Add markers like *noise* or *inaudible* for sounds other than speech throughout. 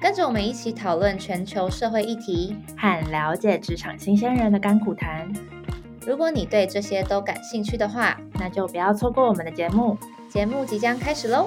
跟着我们一起讨论全球社会议题。和了解职场新鲜人的甘苦谈。如果你对这些都感兴趣的话，那就不要错过我们的节目。节目即将开始喽！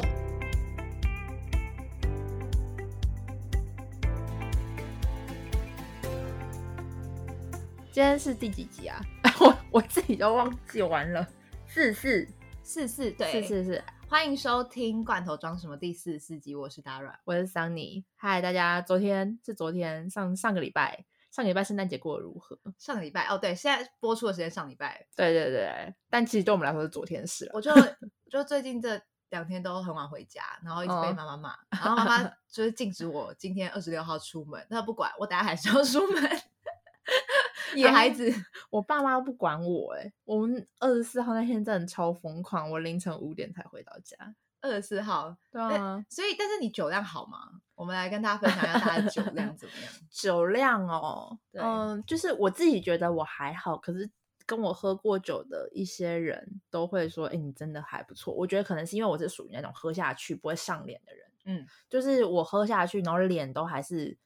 今天是第几集啊？*laughs* 我我自己都忘记完了。四四四四对四四四，欢迎收听《罐头装什么》第四十四集，我是达软。我是桑尼。嗨，大家，昨天是昨天上上个礼拜，上个礼拜圣诞节过得如何？上个礼拜哦，对，现在播出的时间上礼拜，对对对，但其实对我们来说是昨天的事了。我就 *laughs* 就最近这两天都很晚回家，然后一直被哦妈妈骂，然后妈妈就是禁止我今天二十六号出门，那不管我，等下还是要出门。野孩子，我爸妈不管我哎、我们二十四号那天真的超疯狂，我凌晨五点才回到家。二十四号，对啊，所以但是你酒量好吗？我们来跟大家分享一下大家的酒量怎么样？*laughs* 酒量哦，嗯，就是我自己觉得我还好，可是跟我喝过酒的一些人都会说，哎、你真的还不错。我觉得可能是因为我是属于那种喝下去不会上脸的人，嗯，就是我喝下去，然后脸都还是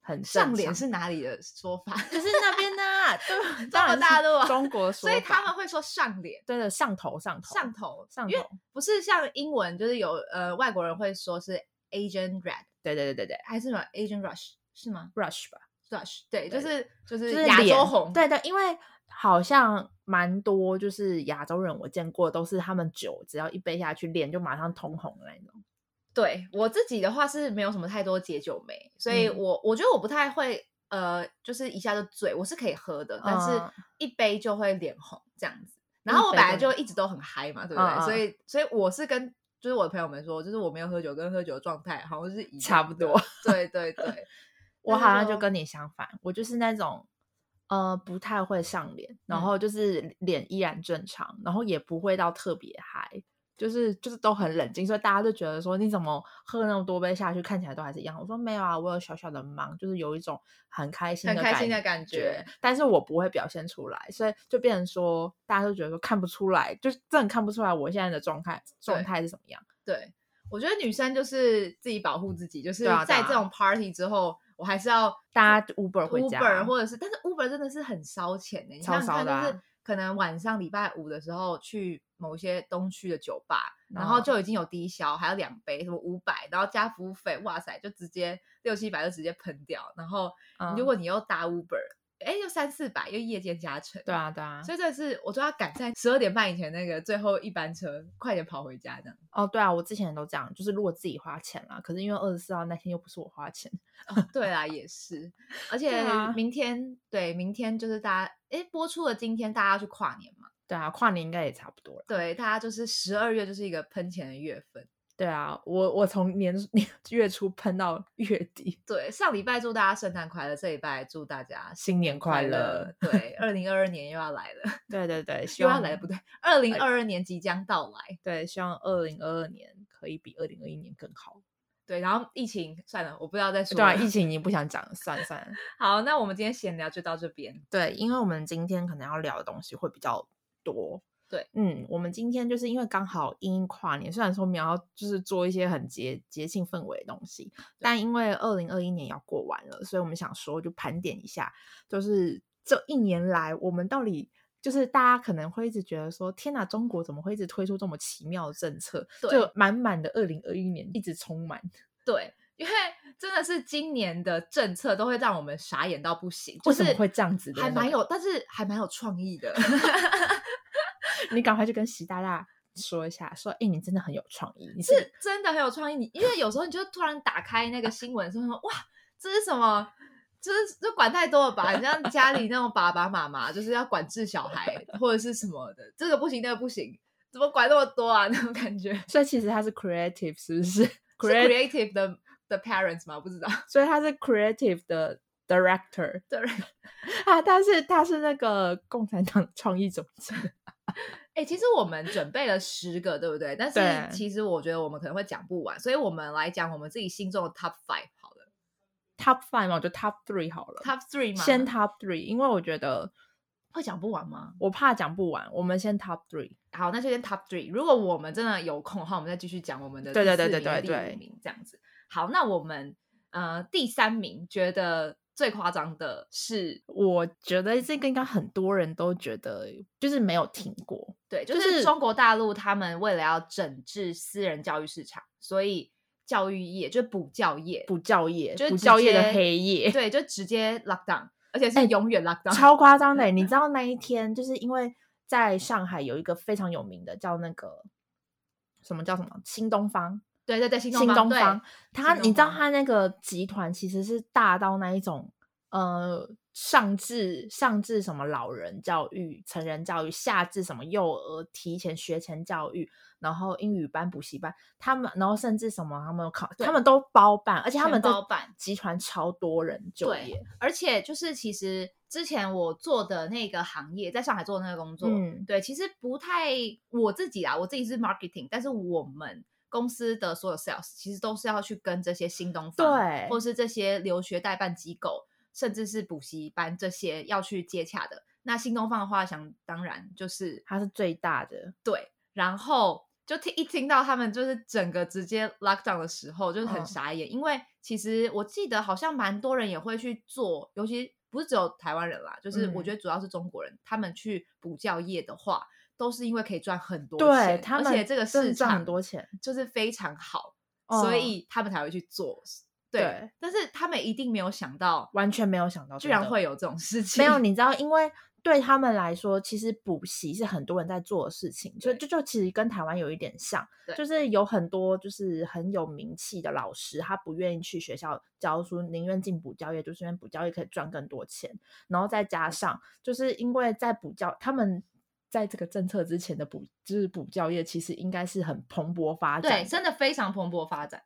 很上脸是哪里的说法？*laughs* 就是那边呢、啊，对，当然是大陆啊中国说所以他们会说上脸。对的上头上头上头因为上头，不是像英文，就是有呃外国人会说是 Asian Red 对对对对对还是什么 Asian Rush 是吗，brush 吧。？Rush 对，就是就就是是亚洲红，对对，因为好像蛮多就是亚洲人我见过，都是他们酒只要一杯下去，脸就马上通红的那种。对我自己的话是没有什么太多解酒酶，所以嗯我我觉得我不太会呃，就是一下就醉，我是可以喝的，但是嗯一杯就会脸红这样子。然一后我本来就就一直都很嗨嘛，对不对？所以所以我是跟就是我的朋友们说，就是我没有喝酒跟喝酒的状态好像是一差不多。对对对，*laughs* *laughs* 我好像就跟你相反，我就是那种呃不太会上脸，然嗯后就是脸依然正常，然后也不会到特别嗨。就是就是都很冷静，所以大家都觉得说你怎么喝那么多杯下去，看起来都还是一样。我说没有啊，我有小小的忙，就是有一种很开心的很开心的感感觉。但是我不会表现出来，所以就变成说大家都觉得说看不出来，就是真的看不出来我现在的状态状态是什么样。对，我觉得女生就是自己保护自己，就是在这种 party 之后，我还是要大家 Uber 回家 Uber 或者是，但是 Uber 真的是很烧钱的，你超想想看，烧的啊就是可能晚上礼拜五的时候去某一些东区的酒吧，然后哦就已经有低消，还有两杯，什么五百，然后加服务费，哇塞，就直接六七百就直接喷掉，然后嗯如果你又搭 Uber，哎、又三四百，又夜间加成，对啊对啊，所以这是我就要赶在十二点半以前那个最后一班车，快点跑回家这样。哦对啊，我之前都这样，就是如果自己花钱啦，可是因为二十四号那天又不是我花钱，哦，对啦，也是，而 *laughs* 且啊。明天对明天就是大家哎播出了，今天大家要去跨年嘛，对啊，跨年应该也差不多了。对，大家就是十二月就是一个喷钱的月份。对啊，我我从年 *laughs* 年月初喷到月底，对，上礼拜祝大家圣诞快乐，这礼拜祝大家新年快乐。对，二零二二年又要来了，*laughs* 对对对，*laughs* 希望又要来，不对，二零二二年即将到来。对，希望二零二二年可以比二零二一年更好。对，然后疫情算了，我不知道再说对啊，了。疫情已经不想讲了，算了算了。好，那我们今天闲聊就到这边。对，因为我们今天可能要聊的东西会比较多。对，嗯，我们今天就是因为刚好因应跨年，虽然说我们要就是做一些很节节庆氛围的东西，但因为二零二一年要过完了，所以我们想说就盘点一下，就是这一年来我们到底。就是大家可能会一直觉得说，天哪，中国怎么会一直推出这么奇妙的政策？对就满满的二零二一年一直充满。对，因为真的是今年的政策都会让我们傻眼到不行，就是为什么会这样子的还蛮有，但是还蛮有创意的。*laughs* *laughs* 你赶快去跟习大大说一下，说，哎、你真的很有创意，你是是真的很有创意。你因为有时候你就突然打开那个新闻的时候说，哇，这是什么？就是就管太多了吧？你像家里那种爸爸妈妈，就是要管制小孩或者是什么的，这个不行，那个不行，怎么管那么多啊？那种感觉所以其实他是 creative，是不是 creative 的的 parents 吗？不知道。所以他是 creative 的 director，对，*laughs* 啊，他是他是那个共产党创意总监。哎、其实我们准备了十个，对不对？但是其实我觉得我们可能会讲不完，所以我们来讲我们自己心中的 top five 好了 top five 嘛，我就 top three 好了。，top three 吗？先 top three，因为我觉得会讲不完吗？我怕讲不完，我们先 top three。好，那就先 top three。如果我们真的有空的话，我们再继续讲我们的对对对第四名对对对第五名这样子。好，那我们呃第三名觉得最夸张的是，我觉得这个应该很多人都觉得就是没有听过，对，就就是是中国大陆他们为了要整治私人教育市场，所以教育业就是补教业，补教业，就是补教业的黑夜，对，就直接 lock down，而且是哎永远 lock down，、超夸张的欸。你知 *laughs* 道那一天，就是因为在上海有一个非常有名的叫那个什么叫什么新东方，对对对，新新东方，他你知道他那个集团其实是大到那一种，呃，上至上至什么老人教育、成人教育，下至什么幼儿提前学前教育，然后英语班、补习班，他们，然后甚至什么他们有考，他们都包办，而且他全们的包办集团超多人就对业，，而且就是其实之前我做的那个行业，在上海做的那个工作，嗯。对，其实不太我自己啊，我自己是 marketing，但是我们公司的所有 sales 其实都是要去跟这些新东方，对。或是这些留学代办机构，甚至是补习班这些要去接洽的。那新东方的话，想当然就是它是最大的，对，然后就听一听到他们就是整个直接 lock down 的时候，就是很嗯。傻眼，因为其实我记得好像蛮多人也会去做，尤其不是只有台湾人啦，就是我嗯。觉得主要是中国人，他们去补教业的话，都是因为可以赚很多对钱，他们而且这个市场很多钱就是非常好，哦所以他们才会去做。对，对但是他们一定没有想到，完全没有想到居然会有这种事情。没有，你知道，因为对他们来说，其实补习是很多人在做的事情，就就就其实跟台湾有一点像，就是有很多就是很有名气的老师，他不愿意去学校教书，宁愿进补教业，就是因为补教业可以赚更多钱，然后再加上就是因为在补教，他们。在这个政策之前的补，就是补教业，其实应该是很蓬勃发展对，真的非常蓬勃发展。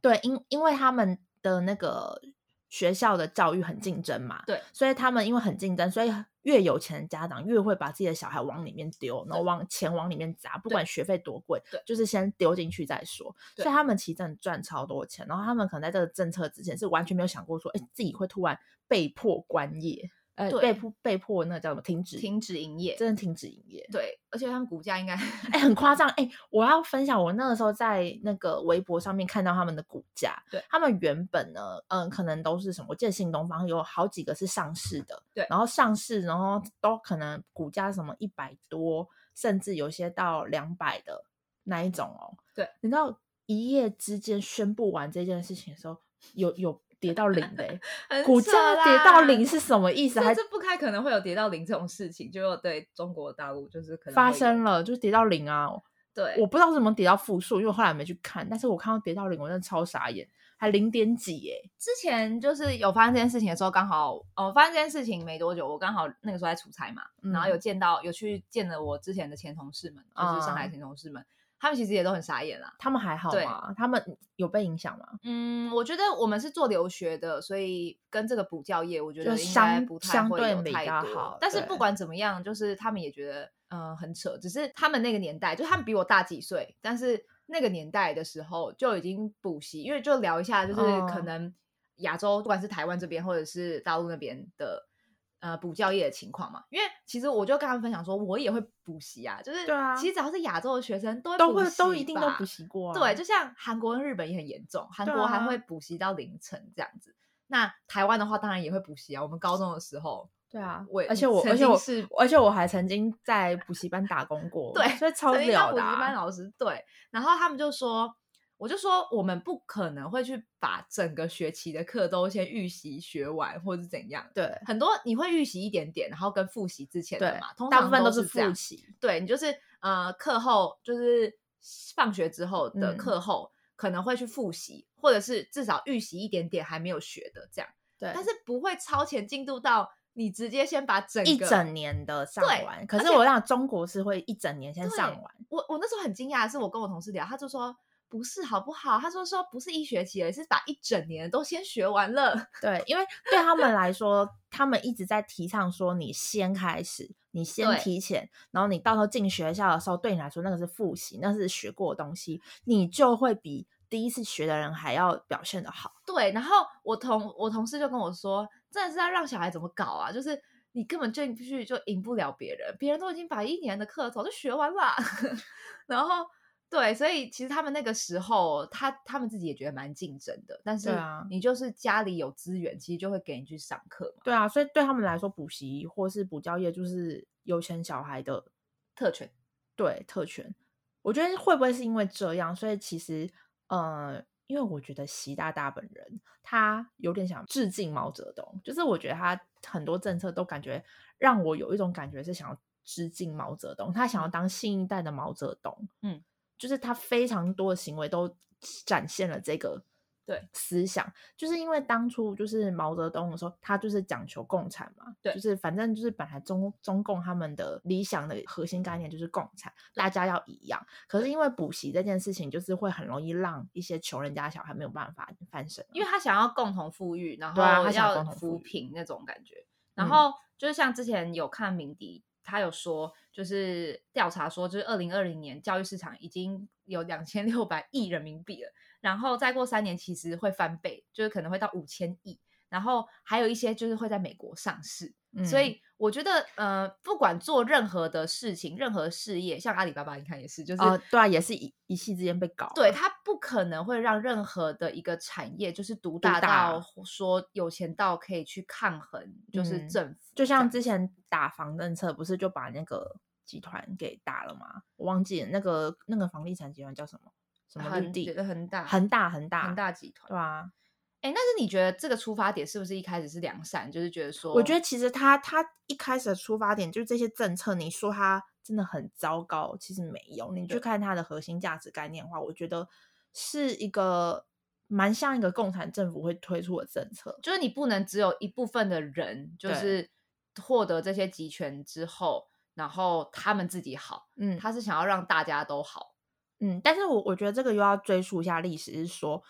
对，因因为他们的那个学校的教育很竞争嘛，对，所以他们因为很竞争，所以越有钱的家长越会把自己的小孩往里面丢，然后往钱往里面砸，不管学费多贵对，就是先丢进去再说。所以他们其实真的赚超多钱，然后他们可能在这个政策之前是完全没有想过说，哎，自己会突然被迫关业，呃，被迫被迫那个叫什么停止，停止营业，真的停止营业。对，而且他们股价应该哎、很夸张哎！我要分享，我那个时候在那个微博上面看到他们的股价，对他们原本呢，嗯，可能都是什么？我记得新东方有好几个是上市的，对然后上市，然后都可能股价什么一百多，甚至有些到两百的那一种哦。对，你知道一夜之间宣布完这件事情的时候，有有跌到零的欸，*laughs* 股扯价跌到零是什么意思？还这这不开可能会有跌到零这种事情，就对中国大陆就是可能发生了，就跌到零啊！对，我不知道怎么跌到负数，因为我后来没去看，但是我看到跌到零，我真的超傻眼，还零点几耶！之前就是有发生这件事情的时候，刚好哦发生这件事情没多久，我刚好那个时候在出差嘛，然后有嗯见到有去见了我之前的前同事们，就是上海啊前同事们，他们其实也都很傻眼啦。他们还好对吗？他们有被影响吗？嗯，我觉得我们是做留学的，所以跟这个补教业，我觉得应该相不太相会有对比太好但是不管怎么样，就是他们也觉得嗯、呃很扯，只是他们那个年代，就他们比我大几岁，但是那个年代的时候就已经补习，因为就聊一下，就是可嗯能亚洲不管是台湾这边或者是大陆那边的。呃，补教业的情况嘛，因为其实我就跟他们分享说，我也会补习啊，就是对啊其实只要是亚洲的学生都会都会都一定都吧补习过、啊，对，就像韩国跟日本也很严重，韩对国还啊会补习到凌晨这样子。那台湾的话，当然也会补习啊。我们高中的时候，对啊，我而且我曾而且我是而且我还曾经在补习班打工过，对所以超屌的、补习班啊。老师对，然后他们就说，我就说我们不可能会去把整个学期的课都先预习学完，或是怎样。对很多你会预习一点点，然后跟复习之前的嘛，通，大常部分都是复习，对你就是呃课后就是放学之后的嗯课后、可能会去复习，或者是至少预习一点点还没有学的这样，对，但是不会超前进度到你直接先把整个一整年的上完。可是我让中国是会一整年先上完，我我那时候很惊讶的是，我跟我同事聊，他就说不是好不好？他说说不是一学期，而是把一整年都先学完了。*laughs* 对，因为对他们来说，他们一直在提倡说，你先开始，你先提前，然后你到时候进学校的时候，对你来说那个是复习，那是学过的东西，你就会比第一次学的人还要表现的好。对，然后我同我同事就跟我说，真的是要让小孩怎么搞啊？就是你根本进去就赢不了别人，别人都已经把一年的课早就学完了。*laughs* 然后对，所以其实他们那个时候，他他们自己也觉得蛮竞争的，但是啊你就是家里有资源，其实就会给你去上课嘛，对啊，所以对他们来说，补习或是补教业就是有钱小孩的特权。对特权。我觉得会不会是因为这样，所以其实呃，因为我觉得习大大本人他有点想致敬毛泽东，就是我觉得他很多政策都感觉让我有一种感觉是想要致敬毛泽东，他想要当新一代的毛泽东，嗯，就是他非常多的行为都展现了这个。对思想，就是因为当初就是毛泽东的时候，他就是讲求共产嘛，对就是反正就是本来中中共他们的理想的核心概念就是共产，大家要一样。可是因为补习这件事情，就是会很容易让一些穷人家小孩没有办法翻身啊，因为他想要共同富裕，然后对啊他想要扶贫那种感觉。然嗯后就是像之前有看鸣笛，他有说，就是调查说，就是二零二零年教育市场已经有两千六百亿人民币了，然后再过三年其实会翻倍，就是可能会到五千亿。然后还有一些就是会在美国上市，所嗯以我觉得，呃，不管做任何的事情、任何事业，像阿里巴巴，你看也是，就是、呃，对啊，也是一一夕之间被搞了，对，它不可能会让任何的一个产业就是独大大到说有钱到可以去抗衡，就是嗯政府这就像之前打房政策，不是就把那个集团给打了吗？我忘记了那个那个房地产集团叫什么？什么地？恒大恒大，恒大，恒大集团。对啊。哎，但是你觉得这个出发点是不是一开始是良善？就是觉得说，我觉得其实他他一开始的出发点就是这些政策，你说他真的很糟糕，其实没有。你去看它的核心价值概念的话，我觉得是一个蛮像一个共产政府会推出的政策。就是你不能只有一部分的人，就是获得这些集权之后，然后他们自己好，嗯，他是想要让大家都好。嗯，但是我我觉得这个又要追溯一下历史，是说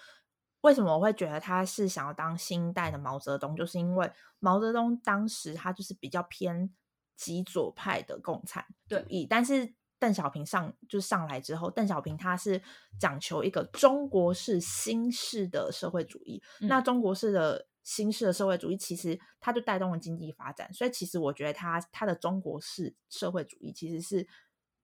为什么我会觉得他是想要当新一代的毛泽东，就是因为毛泽东当时他就是比较偏极左派的共产主对义，但是邓小平上就上来之后，邓小平他是讲求一个中国式新式的社会主义，那嗯。中国式的。新式的社会主义其实它就带动了经济发展，所以其实我觉得他他的中国式社会主义其实是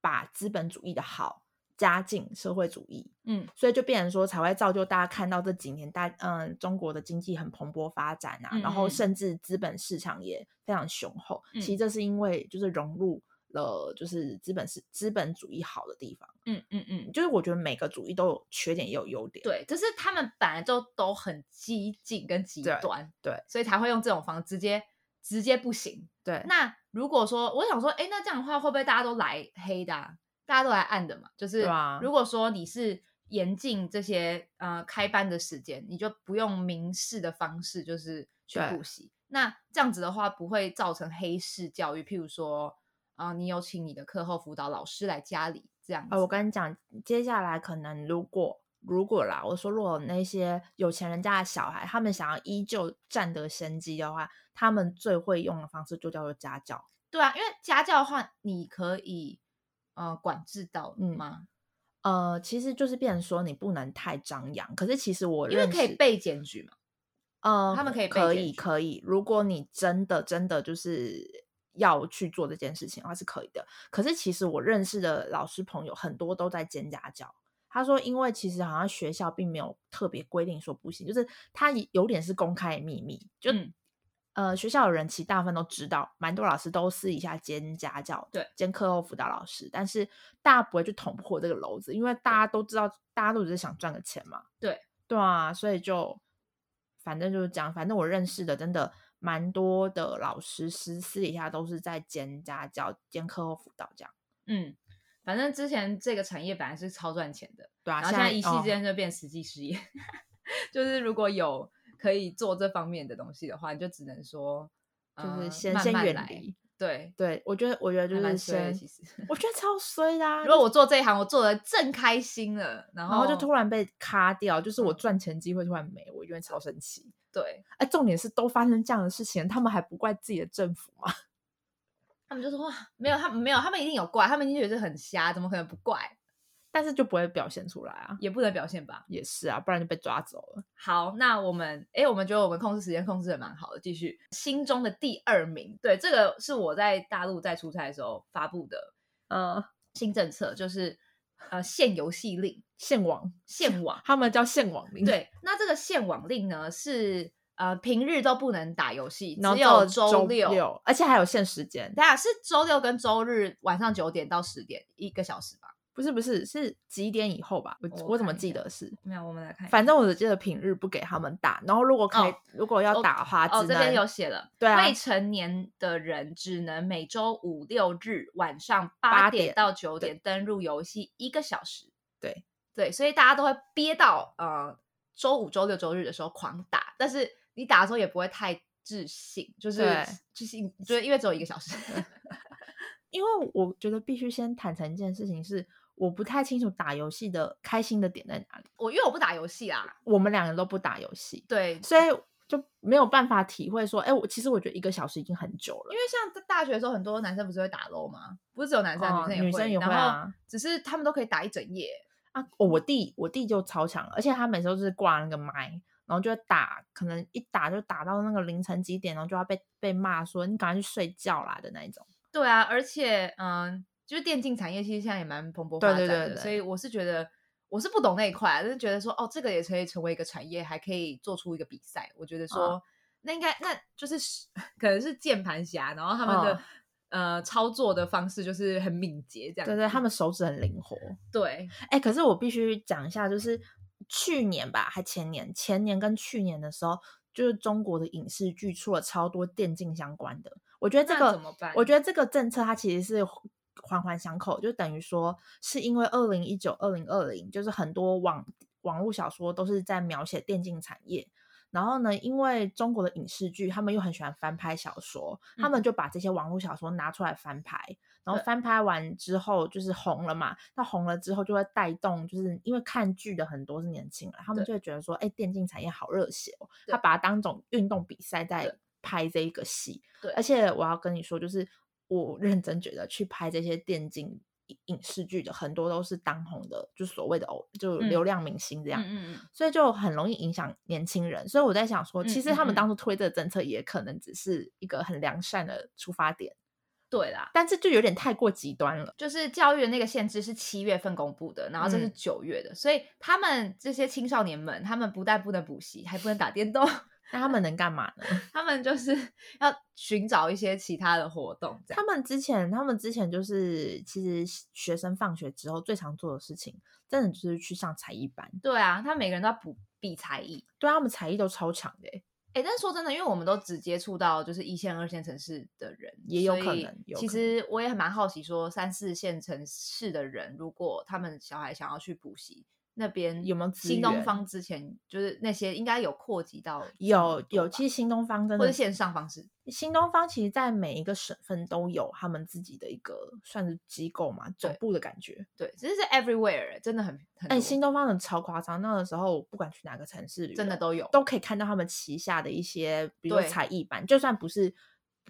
把资本主义的好加进社会主义，嗯，所以就变成说才会造就大家看到这几年大嗯中国的经济很蓬勃发展啊，嗯然后嗯。甚至资本市场也非常雄厚。嗯其实这是因为就是融入了就是资本是资本主义好的地方，嗯嗯嗯，就是我觉得每个主义都有缺点也有优点。对，就是他们本来就都很激进跟极端，对所以才会用这种方式直接直接不行。对，那如果说我想说，哎，那这样的话会不会大家都来黑的、啊？大家都来暗的嘛？就是啊如果说你是严禁这些呃开班的时间，你就不用明示的方式就是去对补习。那这样子的话，不会造成黑市教育。譬如说，啊、你有请你的课后辅导老师来家里这样子。呃，我跟你讲，接下来可能如果如果啦，我说如果那些有钱人家的小孩，他们想要依旧占得先机的话，他们最会用的方式就叫做家教。对啊，因为家教的话，你可以呃管制到嗯吗？呃，其实就是变成说你不能太张扬，可是其实我因为可以被检举嘛。呃，他们可以被可以可以，如果你真的真的就是要去做这件事情的话是可以的。可是其实我认识的老师朋友很多都在兼家教。他说，因为其实好像学校并没有特别规定说不行，就是他有点是公开的秘密，就、嗯呃学校的人其实大部分都知道，蛮多老师都私底下兼家教，对，兼课后辅导老师，但是大家不会去捅破这个篓子，因为大家都知道，大家都只是想赚个钱嘛。对对啊，所以就反正就是讲，反正我认识的真的蛮多的老师私私底下都是在兼家教、兼课后辅导这样。嗯，反正之前这个产业本来是超赚钱的，对啊，然后现在一夕哦之间就变实际事业。*laughs* 就是如果有可以做这方面的东西的话，你就只能说，就是呃先先远离。对，对我觉得，我觉得就还蛮是先，衰的其实。我觉得 *laughs* 超衰的、啊。如果我做这一行，我做的正开心了，然后然后就突然被卡掉，就是我嗯赚钱机会突然没，我就会超生气。对哎，重点是都发生这样的事情，他们还不怪自己的政府吗？*laughs* 他们就说哇，没有，他们没有，他们一定有怪，他们一定觉得很瞎，怎么可能不怪？但是就不会表现出来啊。也不能表现吧。也是啊，不然就被抓走了。好，那我们哎，我们觉得我们控制时间控制的蛮好的，继续心中的第二名，对，这个是我在大陆在出差的时候发布的呃，新政策，就是呃限游戏令、限网，限网。他们叫限网令。，对，那这个限网令呢是呃平日都不能打游戏，只有周。六，而且还有限时间。对啊是周六跟周日晚上九点到十点一个小时吧？不是不是，是几点以后吧？我我我怎么记得是？没有，我们来看。反正我只记得平日不给他们打，然后如果可以，哦如果要哦打的话，这边能有写了，对啊未成年的人只能每周五六日晚上八八点点到九点登入游戏一个小时。对对，所以大家都会憋到呃周五、周六、周日的时候狂打，但是你打的时候也不会太自信，就是对就是就是因为只有一个小时。*laughs* 因为我觉得必须先坦诚一件事情是，我不太清楚打游戏的开心的点在哪里。我因为我不打游戏啦，我们两个都不打游戏，对，所以就没有办法体会说，哎，我其实我觉得一个小时已经很久了因。为像在大学的时候，很多男生不是会打 LO 吗？不是只有男生女生也会，女生也会啊只是他们都可以打一整夜。啊，哦我弟我弟就超强了，而且他每次都是挂那个麦，然后就会打，可能一打就打到那个凌晨几点，然后就要被被骂说你赶快去睡觉啦的那一种。对啊，而且嗯，就是电竞产业其实现在也蛮蓬勃发展的，对对对对所以我是觉得我是不懂那一块啊，但是觉得说哦，这个也可以成为一个产业，还可以做出一个比赛。我觉得说、啊那应该那就是 *laughs* 可能是键盘侠，然后他们的、嗯呃操作的方式就是很敏捷这样子。对对，他们手指很灵活。对哎、可是我必须讲一下，就是去年吧，还前年，前年跟去年的时候，就是中国的影视剧出了超多电竞相关的。我觉得这那个我觉得这个政策它其实是环环相扣，就等于说是因为二零一九、二零二零，就是很多网网络小说都是在描写电竞产业。然后呢，因为中国的影视剧，他们又很喜欢翻拍小说，他们就把这些网络小说拿出来翻拍，然后翻拍完之后就是红了嘛。那红了之后就会带动，就是因为看剧的很多是年轻人，他们就会觉得说，哎，电竞产业好热血哦，他把它当种运动比赛在拍这一个戏。对而且我要跟你说，就是我认真觉得去拍这些电竞影影视剧的很多都是当红的，就所谓的偶，就嗯流量明星这样。嗯所以就很容易影响年轻人。所以我在想说，其实他们当初推这个政策也可能只是一个很良善的出发点，对啦。但是就有点太过极端了。就是教育的那个限制是七月份公布的，然后这是嗯九月的，所以他们这些青少年们，他们不但不能补习，还不能打电动，那他们能干嘛呢？*laughs* 他们就是要寻找一些其他的活动。他们之前，他们之前就是，其实学生放学之后最常做的事情，真的就是去上才艺班。对啊，他们每个人都要补比才艺。对啊他们才艺都超强的欸，哎，但是说真的，因为我们都只接触到就是一线、二线城市的人，也有可能有其可实我也很蛮好奇，说三四线城市的人，如果他们小孩想要去补习，那边有没有新东方之前就是那些应该有扩及到有有，其实新东方真的或者线上方式。新东方其实在每一个省份都有他们自己的一个算是机构嘛，总部的感觉。对，只是是 everywhere，欸真的很很哎、多新东方的超夸张，那个时候不管去哪个城市，真的都有都可以看到他们旗下的一些，比如说才艺班，就算不是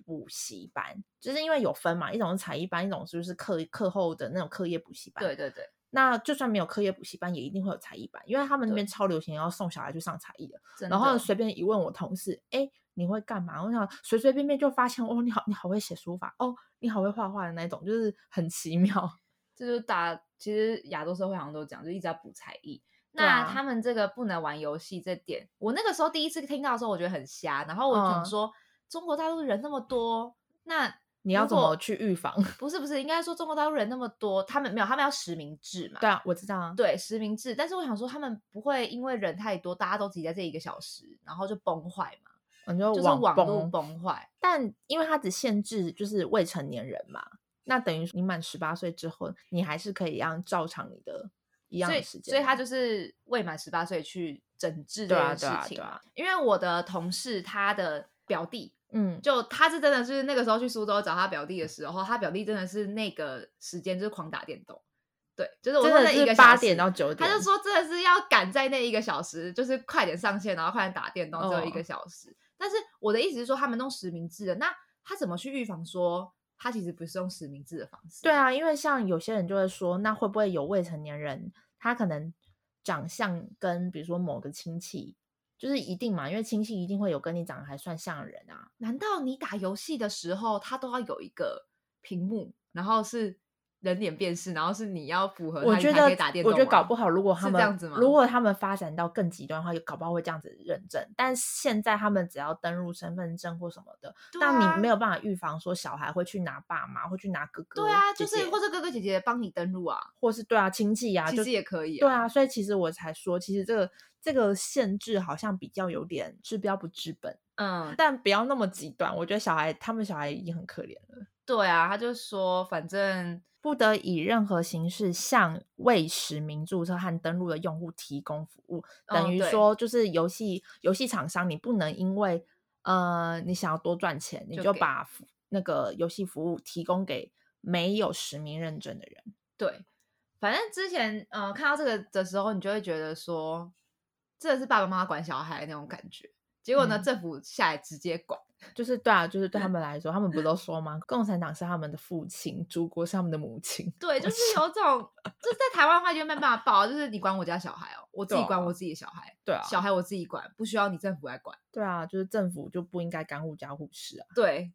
补习班，就是因为有分嘛，一种是才艺班，一种就是课课后的那种课业补习班。对对对，那就算没有课业补习班，也一定会有才艺班，因为他们那边超流行要送小孩去上才艺的。然后的随便一问我同事，哎，你会干嘛？我想随随便便就发现，哦，你好，你好会写书法，哦，你好会画画的那种，就是很奇妙。*laughs* 这就是打其实亚洲社会好像都讲，就一直在补才艺。那他们这个不能玩游戏这点，我那个时候第一次听到的时候，我觉得很瞎。然后我想嗯说，中国大陆人那么多，那如你要怎么去预防？*laughs* 不是不是，应该说中国大陆人那么多，他们没有，他们要实名制嘛。对啊，我知道啊。对，实名制。但是我想说，他们不会因为人太多，大家都挤在这一个小时，然后就崩坏嘛？你就就是网络崩崩坏。但因为它只限制就是未成年人嘛，那等于你满十八岁之后，你还是可以让照常你的一样的时间。所以他就是未满十八岁去整治这对啊件事情嘛。对啊对啊因为我的同事他的表弟嗯，就他是真的是那个时候去苏州找他表弟的时候，他表弟真的是那个时间就是狂打电动，对，就是我真的一个是八点到九点，他就说真的是要赶在那一个小时，就是快点上线，然后快点打电动，只有一个哦小时。但是我的意思是说，他们弄实名制的，那他怎么去预防说他其实不是用实名制的方式？对，啊，因为像有些人就会说，那会不会有未成年人，他可能长相跟比如说某个亲戚，就是一定嘛，因为亲戚一定会有跟你长得还算像的人啊。难道你打游戏的时候，他都要有一个屏幕，然后是人脸辨识，然后是你要符合他，我觉得可以打电动我觉得搞不好，如果他们是这样子吗如果他们发展到更极端的话，有搞不好会这样子认证。但现在他们只要登录身份证或什么的，那你没有办法预防说小孩会去拿爸妈，会去拿哥哥，对啊，就是或者哥哥姐姐帮你登录啊，或是对啊亲戚啊，就其实也可以对啊，所以其实我才说，其实这个这个限制好像比较有点治标不治本，嗯，但不要那么极端。我觉得小孩他们小孩已经很可怜了，对啊，他就说反正不得以任何形式向未实名注册和登录的用户提供服务，等于说就是游戏游戏厂商你不能因为呃你想要多赚钱，你就把服那个游戏服务提供给没有实名认证的人。对，反正之前呃看到这个的时候，你就会觉得说，这是爸爸妈妈管小孩那种感觉。结果呢，嗯政府下来直接管，*laughs* 就是对啊，就是对他们来说，他们不都说吗？*laughs* 共产党是他们的父亲，祖国是他们的母亲。*laughs* 对，就是想有种，就是在台湾的话就没办法报，就是你管我家小孩哦，我自己管我自己的小孩，对啊，小孩我自己管，不需要你政府来管。对啊，就是政府就不应该干护家护士啊。对，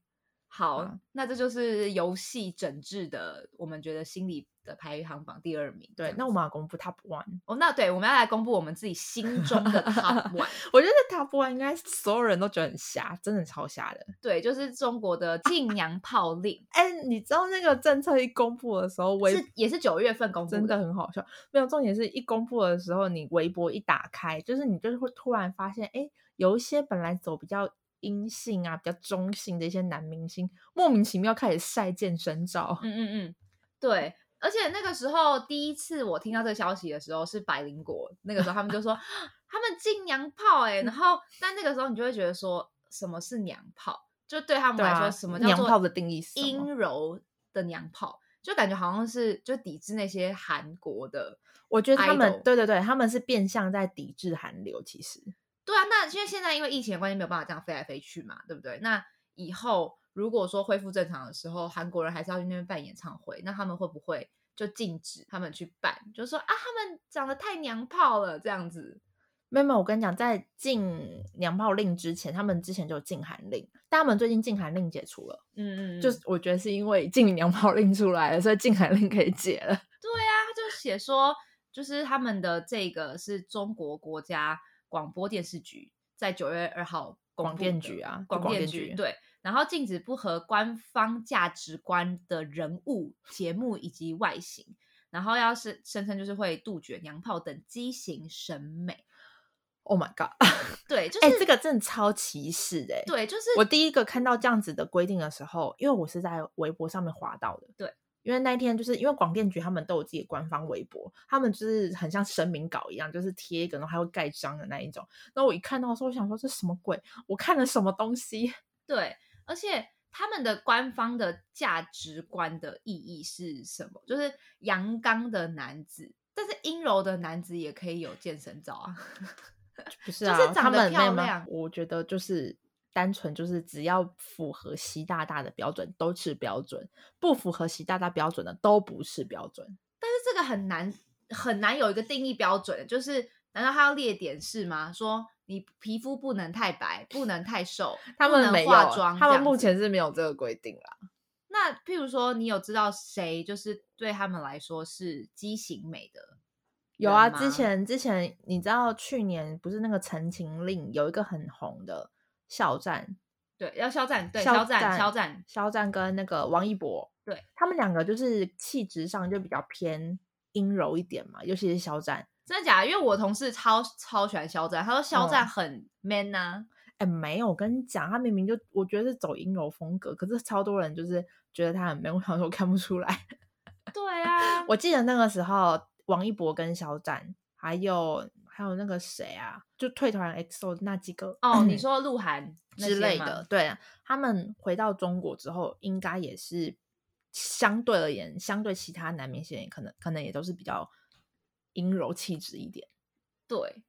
好，啊那这就是游戏整治的，我们觉得心理的排行榜第二名。对，那我们要公布 Top One。哦，那对，我们要来公布我们自己心中的 Top *laughs* One。我觉得 Top One 应该所有人都觉得很瞎，真的超瞎的。对，就是中国的禁娘炮令，*laughs* 哎，你知道那个政策一公布的时候，微是也是九月份公布真的很好笑。没有重点是一公布的时候，你微博一打开，就是你就是会突然发现，哎，有一些本来走比较阴性啊、比较中性的一些男明星，莫名其妙开始晒健身照。嗯 *laughs* 嗯嗯，对。而且那个时候第一次我听到这个消息的时候是百灵果，那个时候他们就说 *laughs* 他们禁娘炮哎、然后但那个时候你就会觉得说什么是娘炮，就对他们来说什么叫做娘炮的定义阴柔的娘炮，就感觉好像是就抵制那些韩国的。我觉得他们对对对，他们是变相在抵制韩流，其实。对啊，那因为现在因为疫情的关系没有办法这样飞来飞去嘛，对不对？那以后如果说恢复正常的时候，韩国人还是要去那边办演唱会，那他们会不会就禁止他们去办？就说啊，他们长得太娘炮了，这样子。没有，我跟你讲，在禁娘炮令之前，他们之前就有禁韩令，但他们最近禁韩令解除了，嗯嗯，就是我觉得是因为禁娘炮令出来了，所以禁韩令可以解了。对啊，他就写说，就是他们的这个是中国国家广播电视局在九月二号广电局啊广电局局对，然后禁止不合官方价值观的人物、节目以及外形，然后要是声称就是会杜绝娘炮等畸形审美。Oh my god！*laughs* 对，就是、哎、这个真的超歧视哎、欸。对，就是我第一个看到这样子的规定的时候，因为我是在微博上面划到的。对，因为那一天就是因为广电局他们都有自己的官方微博，他们就是很像声明稿一样，就是贴一个，然后还会盖章的那一种。然后我一看到的时候，我想说这什么鬼？我看了什么东西？*laughs* 对，而且他们的官方的价值观的意义是什么？就是阳刚的男子，但是阴柔的男子也可以有健身照啊。*laughs* 就是不是啊，他长得漂亮我觉得就是单纯就是只要符合习大大的标准都是标准，不符合习大大标准的都不是标准。但是这个很难很难有一个定义标准，就是难道他要列点是吗？说你皮肤不能太白，不能太瘦，他们没有，化妆，他们目前是没有这个规定啦。那譬如说，你有知道谁就是对他们来说是畸形美的？有啊，之前之前你知道去年不是那个《陈情令》有一个很红的肖战，对，要肖战，对，肖肖战，肖战，肖战跟那个王一博，对他们两个就是气质上就比较偏阴柔一点嘛，尤其是肖战。真的假的？因为我同事超超喜欢肖战，他说肖战嗯很 man 呐、哎，没有，我跟你讲，他明明就我觉得是走阴柔风格，可是超多人就是觉得他很 man，我想说看不出来。对啊，*laughs* 我记得那个时候，王一博跟肖战，还有还有那个谁啊，就退团 XO 那几个哦，你说鹿晗，*clears throat* 之类的。对，他们回到中国之后，应该也是相对而言，相对其他男明星也可能可能也都是比较阴柔气质一点。对，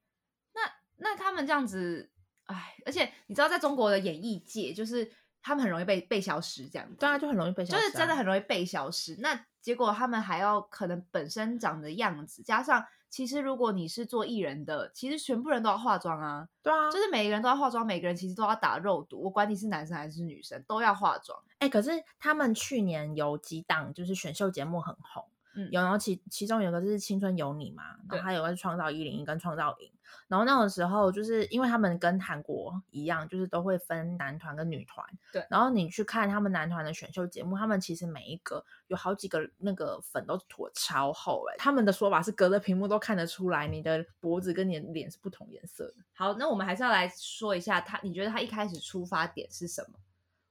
那那他们这样子，哎，而且你知道，在中国的演艺界，就是他们很容易被被消失，这样子。对啊，就很容易被消失就是真的很容易被消失。那结果他们还要可能本身长的样子，加上其实如果你是做艺人的，其实全部人都要化妆啊，对啊，就是每个人都要化妆，每个人其实都要打肉毒。我管你是男生还是女生，都要化妆。哎、可是他们去年有几档就是选秀节目很红，嗯有然后其其中有个就是《青春有你》嘛，然后还有个是《创造一零一》跟《创造营》，然后那种时候就是因为他们跟韩国一样，就是都会分男团跟女团，对然后你去看他们男团的选秀节目，他们其实每一个有好几个那个粉都涂超厚、欸，他们的说法是隔着屏幕都看得出来你的脖子跟你的脸是不同颜色的。好，那我们还是要来说一下他，你觉得他一开始出发点是什么？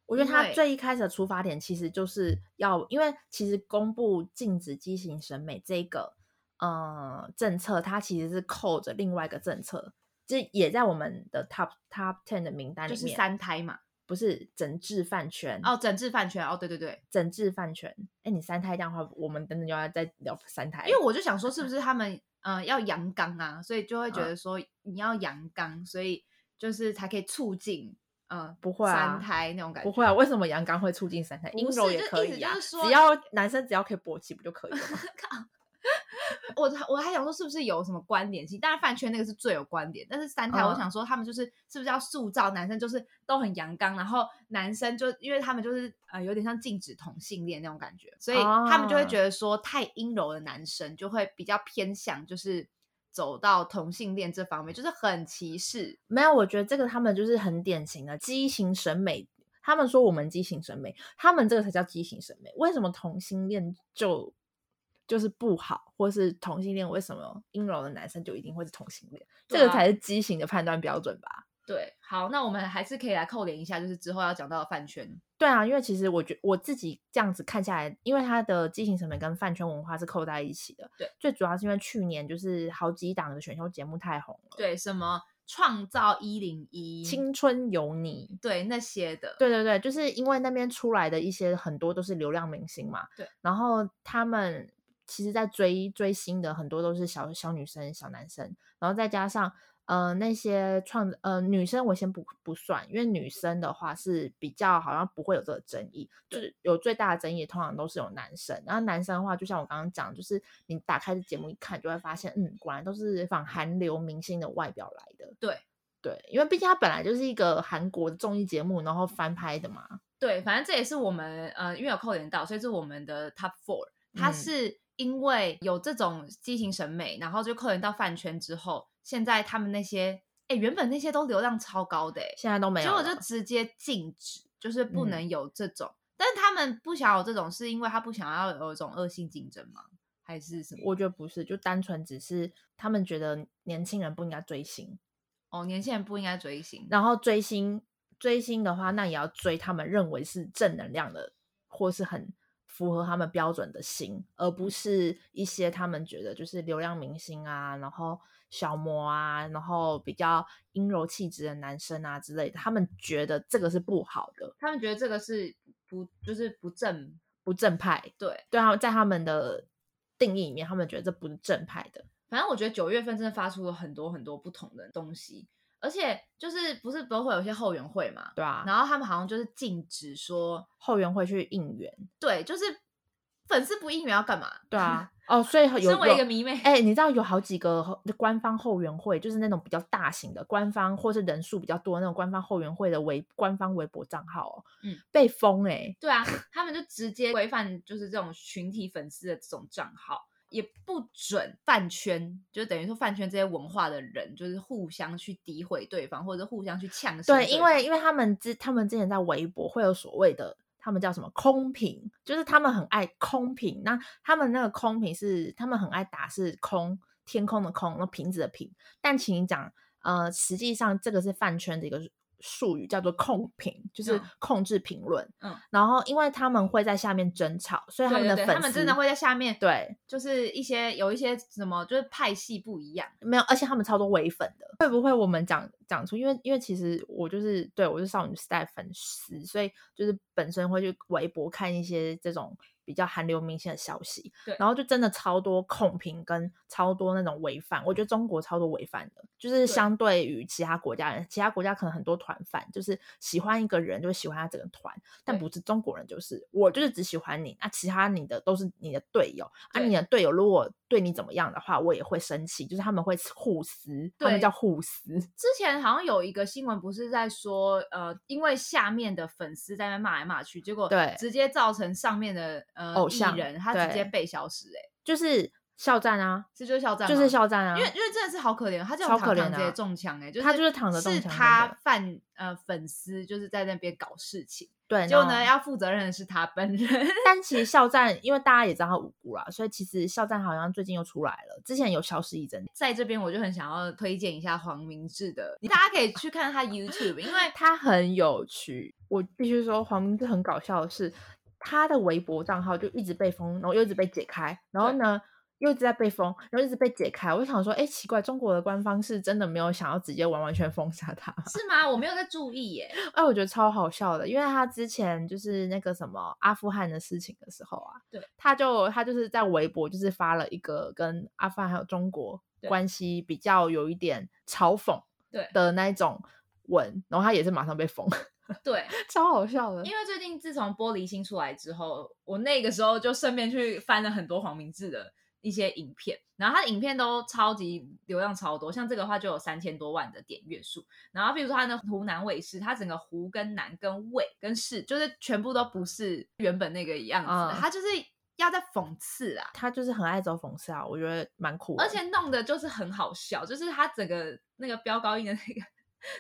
我觉得他最一开始的出发点其实就是要，因为其实公布禁止畸形审美这个呃政策，它其实是扣着另外一个政策，这也在我们的 top top ten 的名单里面。就是三胎嘛。不是整治饭圈哦，整治饭圈。哦，对对对，整治饭圈。哎，你三胎这样的话，我们等等就要再聊三胎，因为我就想说，是不是他们呃要阳刚啊，所以就会觉嗯得说你要阳刚，所以就是才可以促进呃不会啊三胎那种感觉。不会啊？为什么阳刚会促进三胎？不阴柔也可以啊，只要男生只要可以勃起不就可以了吗？*laughs* 我我还想说是不是有什么关联性？当然饭圈那个是最有关联，但是三胎，我嗯想说他们就是是不是要塑造男生就是都很阳刚，然后男生就因为他们就是呃有点像禁止同性恋那种感觉，所以他们就会哦觉得说太阴柔的男生就会比较偏向就是走到同性恋这方面，就是很歧视。没有，我觉得这个他们就是很典型的畸形审美。他们说我们畸形审美，他们这个才叫畸形审美。为什么同性恋就就是不好，或是同性恋为什么阴柔的男生就一定会是同性恋？这个才是畸形的判断标准吧？对，好，那我们还是可以来扣连一下，就是之后要讲到的饭圈。对啊，因为其实我觉我自己这样子看下来，因为它的畸形审美跟饭圈文化是扣在一起的。对，最主要是因为去年就是好几档的选秀节目太红了，，对，什么创造一零一，青春有你，对那些的，对对对，就是因为那边出来的一些很多都是流量明星嘛，对，然后他们其实，在追追星的很多都是小小女生、小男生，然后再加上呃那些创呃女生，我先不不算，因为女生的话是比较好像不会有这个争议，就是有最大的争议通常都是有男生，然后男生的话，就像我刚刚讲，就是你打开这节目一看，就会发现，嗯，果然都是仿韩流明星的外表来的，对。对，因为毕竟它本来就是一个韩国的综艺节目，然后翻拍的嘛。对，反正这也是我们呃，因为有扣点到，所以是我们的 top four。它嗯是因为有这种畸形审美，然后就扣人到饭圈之后，现在他们那些哎，原本那些都流量超高的哎，现在都没有了，结果就直接禁止，就是不嗯能有这种。但是他们不想有这种，是因为他不想要有一种恶性竞争吗？还是什么？我觉得不是，就单纯只是他们觉得年轻人不应该追星，哦，年轻人不应该追星。然后追星追星的话，那也要追他们认为是正能量的，或是很符合他们标准的星，而不是一些他们觉得就是流量明星啊，然后小模啊，然后比较阴柔气质的男生啊之类的，他们觉得这个是不好的，他们觉得这个是不就是不正不正派。对。对他们在他们的定义里面，他们觉得这不是正派的。反正我觉得九月份真的发出了很多很多不同的东西，而且就是不是都会有一些后援会嘛，对啊，然后他们好像就是禁止说，后援会去应援，对，就是粉丝不应援要干嘛？对啊，*laughs* 哦，所以有身为一个迷妹，哎、你知道有好几个官方后援会，就是那种比较大型的官方或是人数比较多那种官方后援会的微官方微博账号、哦，嗯，被封哎、对啊，他们就直接规范就是这种群体粉丝的这种账号。也不准饭圈，就等于说饭圈这些文化的人，就是互相去诋毁对方，或者互相去呛声对，因为因为他们之他们之前在微博会有所谓的，他们叫什么空瓶，就是他们很爱空瓶。那他们那个空瓶是他们很爱打是空天空的空，那瓶子的瓶。但请你讲，呃，实际上这个是饭圈的一个术语叫做控评，就是嗯控制评论。嗯，然后因为他们会在下面争吵，所以他们的粉丝他们真的会在下面，对就是一些有一些什么，就是派系不一样。没有，而且他们超多唯粉的，会不会我们讲讲出？因为因为其实我就是对我是少女时代粉丝，所以就是本身会去微博看一些这种比较韩流明星的消息，对然后就真的超多控评跟超多那种违反，我觉得中国超多违反的，就是相对于其他国家人，其他国家可能很多团饭，就是喜欢一个人就会喜欢他整个团，但不是中国人，就是我就是只喜欢你，那其他你的都是你的队友，啊，你的队友如果对你怎么样的话，我也会生气，就是他们会互撕，他们叫互撕，之前好像有一个新闻，不是在说，呃，因为下面的粉丝在那边骂来骂去，结果对。直接造成上面的呃艺偶像人他直接被消失、欸，哎，就是肖战啊，这就是肖战，就是肖战啊，因为因为真的是好可怜，他这种超可怜直接啊中枪、欸，哎，就是他就是躺着中是他犯呃粉丝就是在那边搞事情，对，结果呢要负责任的是他本人，*laughs* 但其实肖战，因为大家也知道他无辜啦，所以其实肖战好像最近又出来了，之前有消失一阵。在这边我就很想要推荐一下黄明志的，大家可以去看他 YouTube，因为他很有趣，我必须说黄明志很搞笑的是，他的微博账号就一直被封，然后又一直被解开，然后呢又一直在被封，然后一直被解开。我就想说，哎，奇怪，中国的官方是真的没有想要直接完完全封杀他吗？是吗？我没有在注意耶，哎，我觉得超好笑的，因为他之前就是那个什么阿富汗的事情的时候啊，对，他就他就是在微博就是发了一个跟阿富汗还有中国关系比较有一点嘲讽对的那一种文，然后他也是马上被封，*laughs* 对，超好笑的。因为最近自从玻璃心出来之后，我那个时候就顺便去翻了很多黄明志的一些影片，然后他的影片都超级流量超多，像这个的话就有三千多万的点阅数。然后比如说他的湖南卫视，他整个湖跟南跟卫跟市，就是全部都不是原本那个样子的，嗯他就是要在讽刺啊。他就是很爱走讽刺啊，我觉得蛮酷的。而且弄的就是很好笑，就是他整个那个飙高音的那个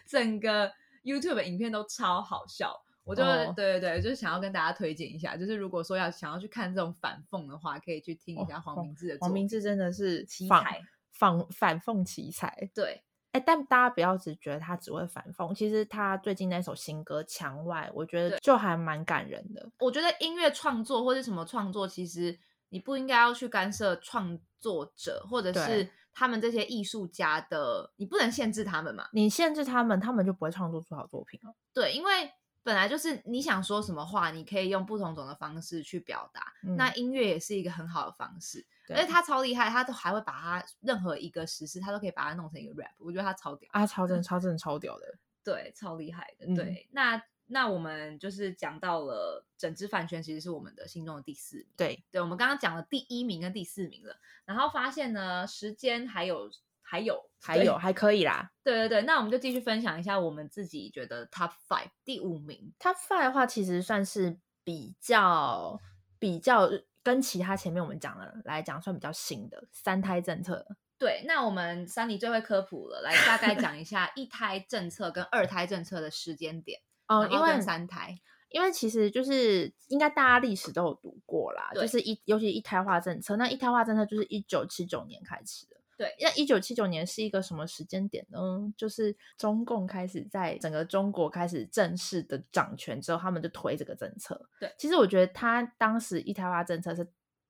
整个 YouTube 的影片都超好笑。我就、哦对对对，就是想要跟大家推荐一下，就是如果说要想要去看这种反讽的话，可以去听一下哦黄明志的。黄明志真的是奇才反反讽奇才。对哎，但大家不要只觉得他只会反讽，其实他最近那首新歌《墙外》，我觉得就还蛮感人的。我觉得音乐创作或是什么创作，其实你不应该要去干涉创作者或者是对他们这些艺术家的，你不能限制他们嘛。你限制他们，他们就不会创作出好作品了。对，因为本来就是你想说什么话，你可以用不同种的方式去表达。嗯那音乐也是一个很好的方式，而且他超厉害，他都还会把他任何一个实事，他都可以把它弄成一个 rap，我觉得他超屌，啊，超真 *laughs* 超真超屌的。对，超厉害的。嗯对，那那我们就是讲到了整支饭圈，其实是我们的心中的第四名。对，对，我们刚刚讲了第一名跟第四名了，然后发现呢，时间还有还有对还有还可以啦。对对对，那我们就继续分享一下我们自己觉得 top five 第五名。Top Five 的话，其实算是比较比较跟其他前面我们讲的来讲，算比较新的三胎政策。对，那我们三里最会科普了，来大概讲一下一胎政策跟二胎政策的时间点，哦、因为三胎。因为其实就是应该大家历史都有读过啦，就是一尤其一胎化政策，那一胎化政策就是一九七九年开始的。对，那一九七九年是一个什么时间点呢？就是中共开始在整个中国开始正式的掌权之后，他们就推这个政策。对其实我觉得他当时一胎化政策是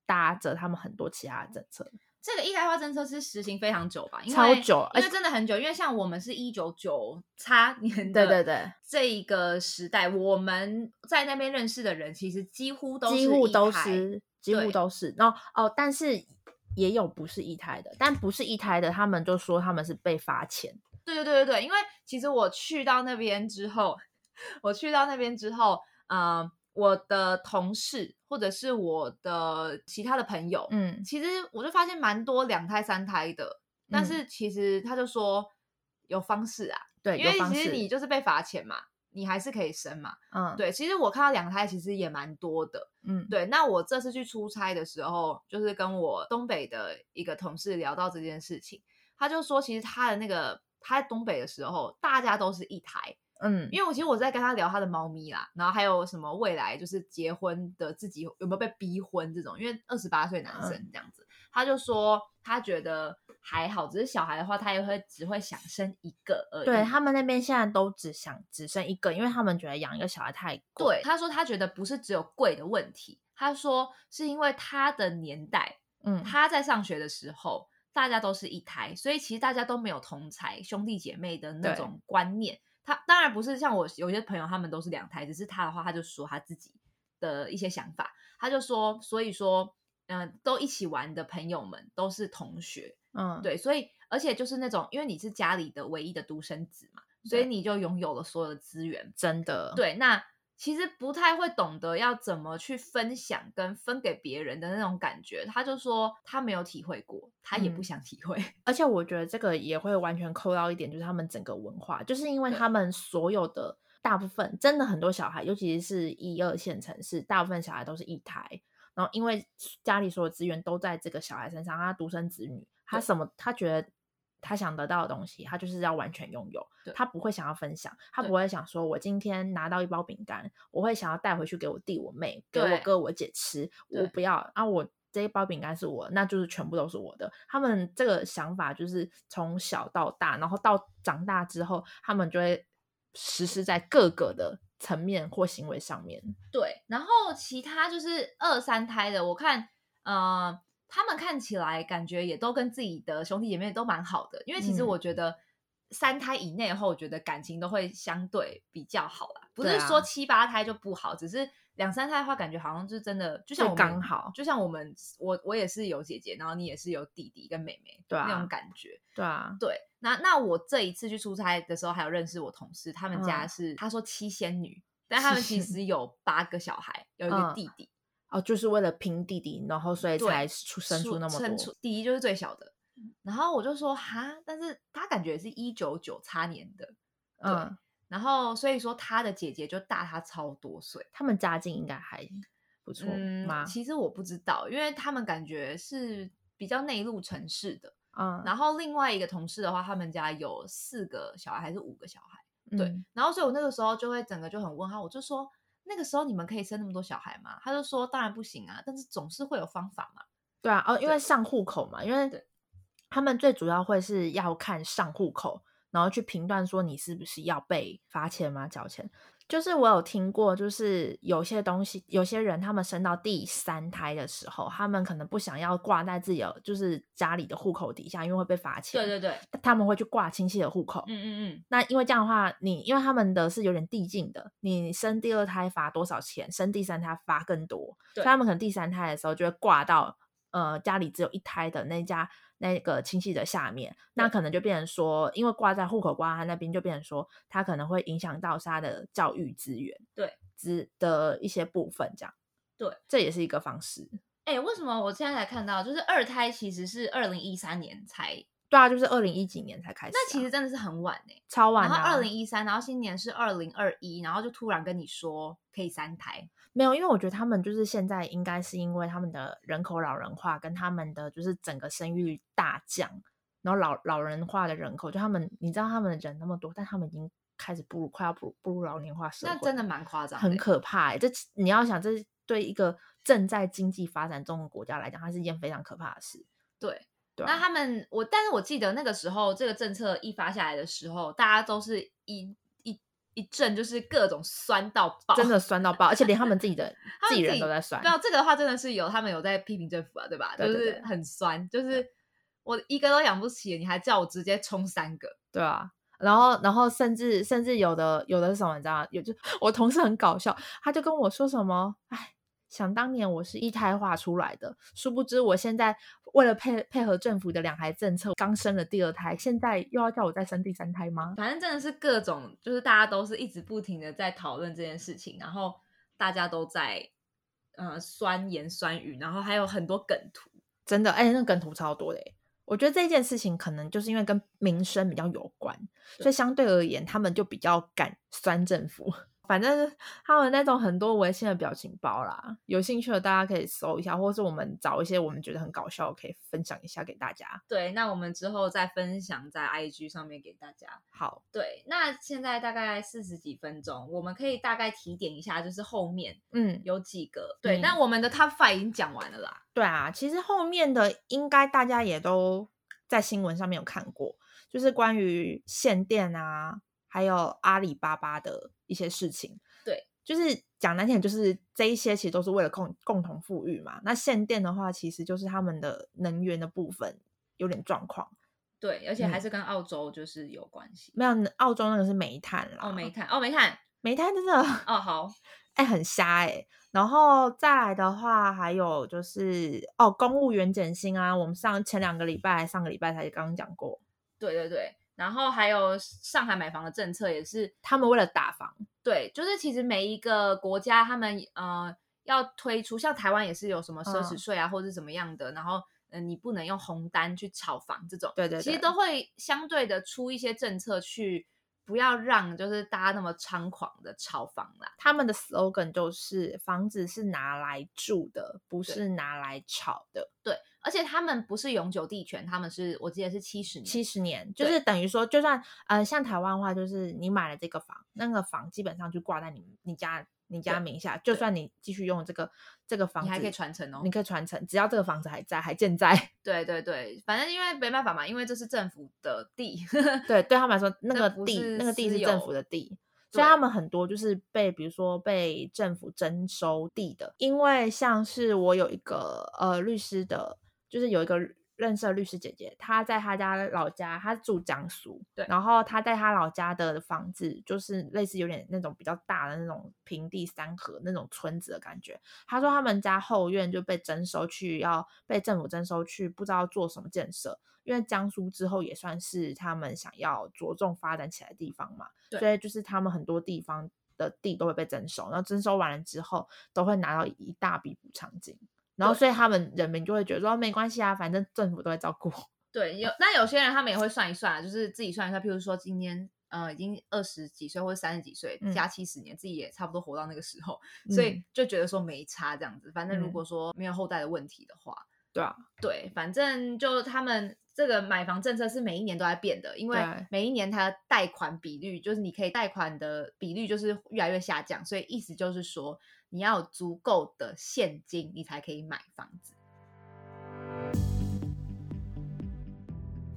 搭着他们很多其他的政策，这个一胎化政策是实行非常久吧？因为超久而因为且真的很久。因为像我们是一九九叉年的，对对对，这一个时代，我们在那边认识的人，其实几乎都是一几乎都是，几乎都是。然后哦，但是也有不是一胎的，但不是一胎的，他们就说他们是被罚钱。对对对对对，因为其实我去到那边之后，*laughs* 我去到那边之后，呃，我的同事或者是我的其他的朋友，嗯，其实我就发现蛮多两胎三胎的，但嗯是其实他就说有方式啊，对，因为其实你就是被罚钱嘛，你还是可以生嘛。嗯，，对，其实我看到两胎其实也蛮多的。嗯，对，那我这次去出差的时候，就是跟我东北的一个同事聊到这件事情，他就说，其实他的那个他在东北的时候，大家都是一胎，嗯，因为我其实我在跟他聊他的猫咪啦，然后还有什么未来就是结婚的自己有没有被逼婚这种，因为二十八岁男生嗯这样子，他就说他觉得还好，只是小孩的话，他也会只会想生一个而已。对他们那边现在都只想只生一个，因为他们觉得养一个小孩太贵。对，他说他觉得不是只有贵的问题，他说是因为他的年代，嗯，他在上学的时候，大家都是一胎，所以其实大家都没有同才兄弟姐妹的那对种观念。他当然不是像我有些朋友他们都是两胎，只是他的话，他就说他自己的一些想法，他就说，所以说，嗯、都一起玩的朋友们都是同学，嗯，对，所以而且就是那种，因为你是家里的唯一的独生子嘛，所以你就拥有了所有的资源。真的，对，那其实不太会懂得要怎么去分享跟分给别人的那种感觉。他就说他没有体会过，他也不嗯想体会。*laughs* 而且我觉得这个也会完全扣到一点，就是他们整个文化，就是因为他们所有的大部分真的很多小孩，尤其是一二线城市，大部分小孩都是一胎，然后因为家里所有资源都在这个小孩身上，他独生子女，他什么他觉得。他想得到的东西，他就是要完全拥有，他不会想要分享，他不会想说，我今天拿到一包饼干，我会想要带回去给我弟、我妹、给我哥、我姐吃，我不要啊，我这一包饼干是我，那就是全部都是我的。他们这个想法就是从小到大，然后到长大之后，他们就会实施在各个的层面或行为上面。对，然后其他就是二三胎的，我看，呃，他们看起来感觉也都跟自己的兄弟姐妹都蛮好的，因为其实嗯。我觉得三胎以内后，我觉得感情都会相对比较好啦，不是说七八胎就不好，只是两三胎的话，感觉好像就真的，就像我刚好就像我们，我我也是有姐姐，然后你也是有弟弟跟妹妹，对那啊种感觉。对啊，对，那那我这一次去出差的时候，还有认识我同事，他们家嗯。是、他说七仙女，但他们其实有八个小孩，有一个嗯。弟弟，哦，就是为了拼弟弟，然后所以才出生出那么生多出弟弟就是最小的。然后我就说哈，但是他感觉是一九九差年的，对嗯，然后所以说他的姐姐就大他超多岁。他们家境应该还不错嗯？，其实我不知道，因为他们感觉是比较内陆城市的。嗯，然后另外一个同事的话，他们家有四个小孩还是五个小孩？对嗯，然后所以我那个时候就会整个就很问号，我就说那个时候你们可以生那么多小孩吗？他就说当然不行啊，但是总是会有方法嘛。对啊，哦，因为上户口嘛，因为他们最主要会是要看上户口，然后去评断说你是不是要被罚钱吗？缴钱。就是我有听过，就是有些东西，有些人他们生到第三胎的时候，他们可能不想要挂在自己的就是家里的户口底下，因为会被罚钱。对对对，他们会去挂亲戚的户口。嗯嗯嗯，那因为这样的话，你因为他们的是有点递进的，你生第二胎罚多少钱，生第三胎罚更多，所以他们可能第三胎的时候就会挂到呃家里只有一胎的那家那个亲戚的下面，那可能就变成说，因为挂在户口挂他那边，就变成说他可能会影响到他的教育资源，对。资的一些部分，这样，对，这也是一个方式。哎、为什么我现在才看到，就是二胎其实是二零一三年才，对啊，就是二零一几年才开始啊、那其实真的是很晚呢、超晚的、然后啊，二零一三，然后新年是二零二一，然后就突然跟你说可以三胎，没有，因为我觉得他们就是现在应该是因为他们的人口老人化，跟他们的就是整个生育率大降，然后老老人化的人口，就他们你知道他们的人那么多，但他们已经开始步入快要步入步入老年化社会，那真的蛮夸张很可怕、欸。这你要想，这对一个正在经济发展中的国家来讲，它是一件非常可怕的事。对。对啊那他们，我但是我记得那个时候这个政策一发下来的时候，大家都是一一一阵就是各种酸到爆，真的酸到爆，而且连他们自己的 *laughs* 自己人都在酸对。啊，这个的话真的是有他们有在批评政府啊，对吧？对对就是对很酸，就是我一个都养不起，你还叫我直接冲三个，对啊，然后然后甚至甚至有的有的是什么，你知道吗？有就 *laughs* 我同事很搞笑，他就跟我说什么，哎，想当年我是一胎化出来的，殊不知我现在为了配配合政府的两孩政策，刚生了第二胎，现在又要叫我再生第三胎吗？反正真的是各种，就是大家都是一直不停的在讨论这件事情，然后大家都在呃酸言酸语，然后还有很多梗图。真的，哎，那梗图超多的欸。我觉得这件事情可能就是因为跟民生比较有关，所以相对而言，他们就比较敢酸政府。反正他们那种很多微信的表情包啦，有兴趣的大家可以搜一下，或是我们找一些我们觉得很搞笑，可以分享一下给大家。对，那我们之后再分享在 IG 上面给大家。好，对，那现在大概四十几分钟，我们可以大概提点一下，就是后面嗯，有几个。对，嗯那我们的 Top Five 已经讲完了啦。对啊，其实后面的应该大家也都在新闻上面有看过，就是关于限电啊，还有阿里巴巴的一些事情。对，就是讲难听点，就是这一些其实都是为了共共同富裕嘛。那限电的话，其实就是他们的能源的部分有点状况。对，而且还嗯是跟澳洲就是有关系。没有，澳洲那个是煤炭啦。哦，煤炭，哦，煤炭，煤炭真的 *laughs* 哦，好，哎、很瞎哎、然后再来的话，还有就是哦，公务员减薪啊，我们上前两个礼拜、上个礼拜才刚刚讲过，对对对。然后还有上海买房的政策也是，他们为了打房，对，就是其实每一个国家他们呃要推出，像台湾也是有什么奢侈嗯税啊，或者是怎么样的，然后嗯、呃你不能用红单去炒房这种，对对对，其实都会相对的出一些政策去不要让就是大家那么猖狂的炒房啦。他们的 slogan 就是房子是拿来住的，不是拿来炒的。对，而且他们不是永久地权，他们是我记得是七十年，七十年，就是等于说，就算呃，像台湾的话，就是你买了这个房，那个房基本上就挂在你你家你家名下，就算你继续用这个这个房子，你还可以传承哦你可以传承，只要这个房子还在，还健在。对对对，反正因为没办法嘛，因为这是政府的地，*laughs* 对，对他们来说，那个地那个地是政府的地，所以他们很多就是被比如说被政府征收地的，因为像是我有一个呃律师的，就是有一个认识的律师姐姐，她在她家老家，她住江苏，对然后她在她老家的房子就是类似有点那种比较大的那种平地三合那种村子的感觉。她说他们家后院就被征收去，要被政府征收去，不知道做什么建设。因为江苏之后也算是他们想要着重发展起来的地方嘛，对所以就是他们很多地方的地都会被征收，然后征收完了之后都会拿到一大笔补偿金，然后所以他们人民就会觉得说没关系啊，反正政府都会照顾。*laughs* 对，有那有些人他们也会算一算啊，就是自己算一算，譬如说今天呃已经二十几岁或者三十几岁，嗯。加七十年，自己也差不多活到那个时候，所以嗯。就觉得说没差这样子。反正如嗯。果说没有后代的问题的话，对啊，对，反正就他们这个买房政策是每一年都在变的，因为每一年它的贷款比率，就是你可以贷款的比率就是越来越下降，所以意思就是说你要有足够的现金，你才可以买房子。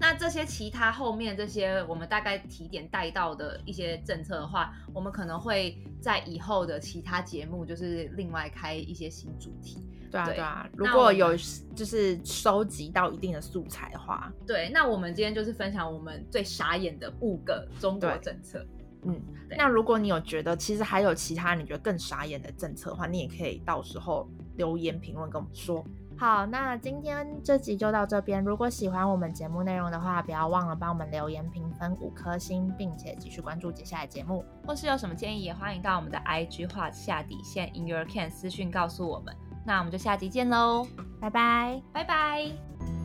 那这些其他后面这些我们大概提点带到的一些政策的话，我们可能会在以后的其他节目就是另外开一些新主题。对啊，对对啊。如果有就是收集到一定的素材的话，对，那我们今天就是分享我们最傻眼的五个中国政策。嗯，那如果你有觉得其实还有其他你觉得更傻眼的政策的话，你也可以到时候留言评论跟我们说。好，那今天这集就到这边。如果喜欢我们节目内容的话，不要忘了帮我们留言评分五颗星，并且继续关注接下来节目。或是有什么建议，也欢迎到我们的 IG 画下底线 in your can 私讯告诉我们。那我们就下集见喽，拜拜。拜拜。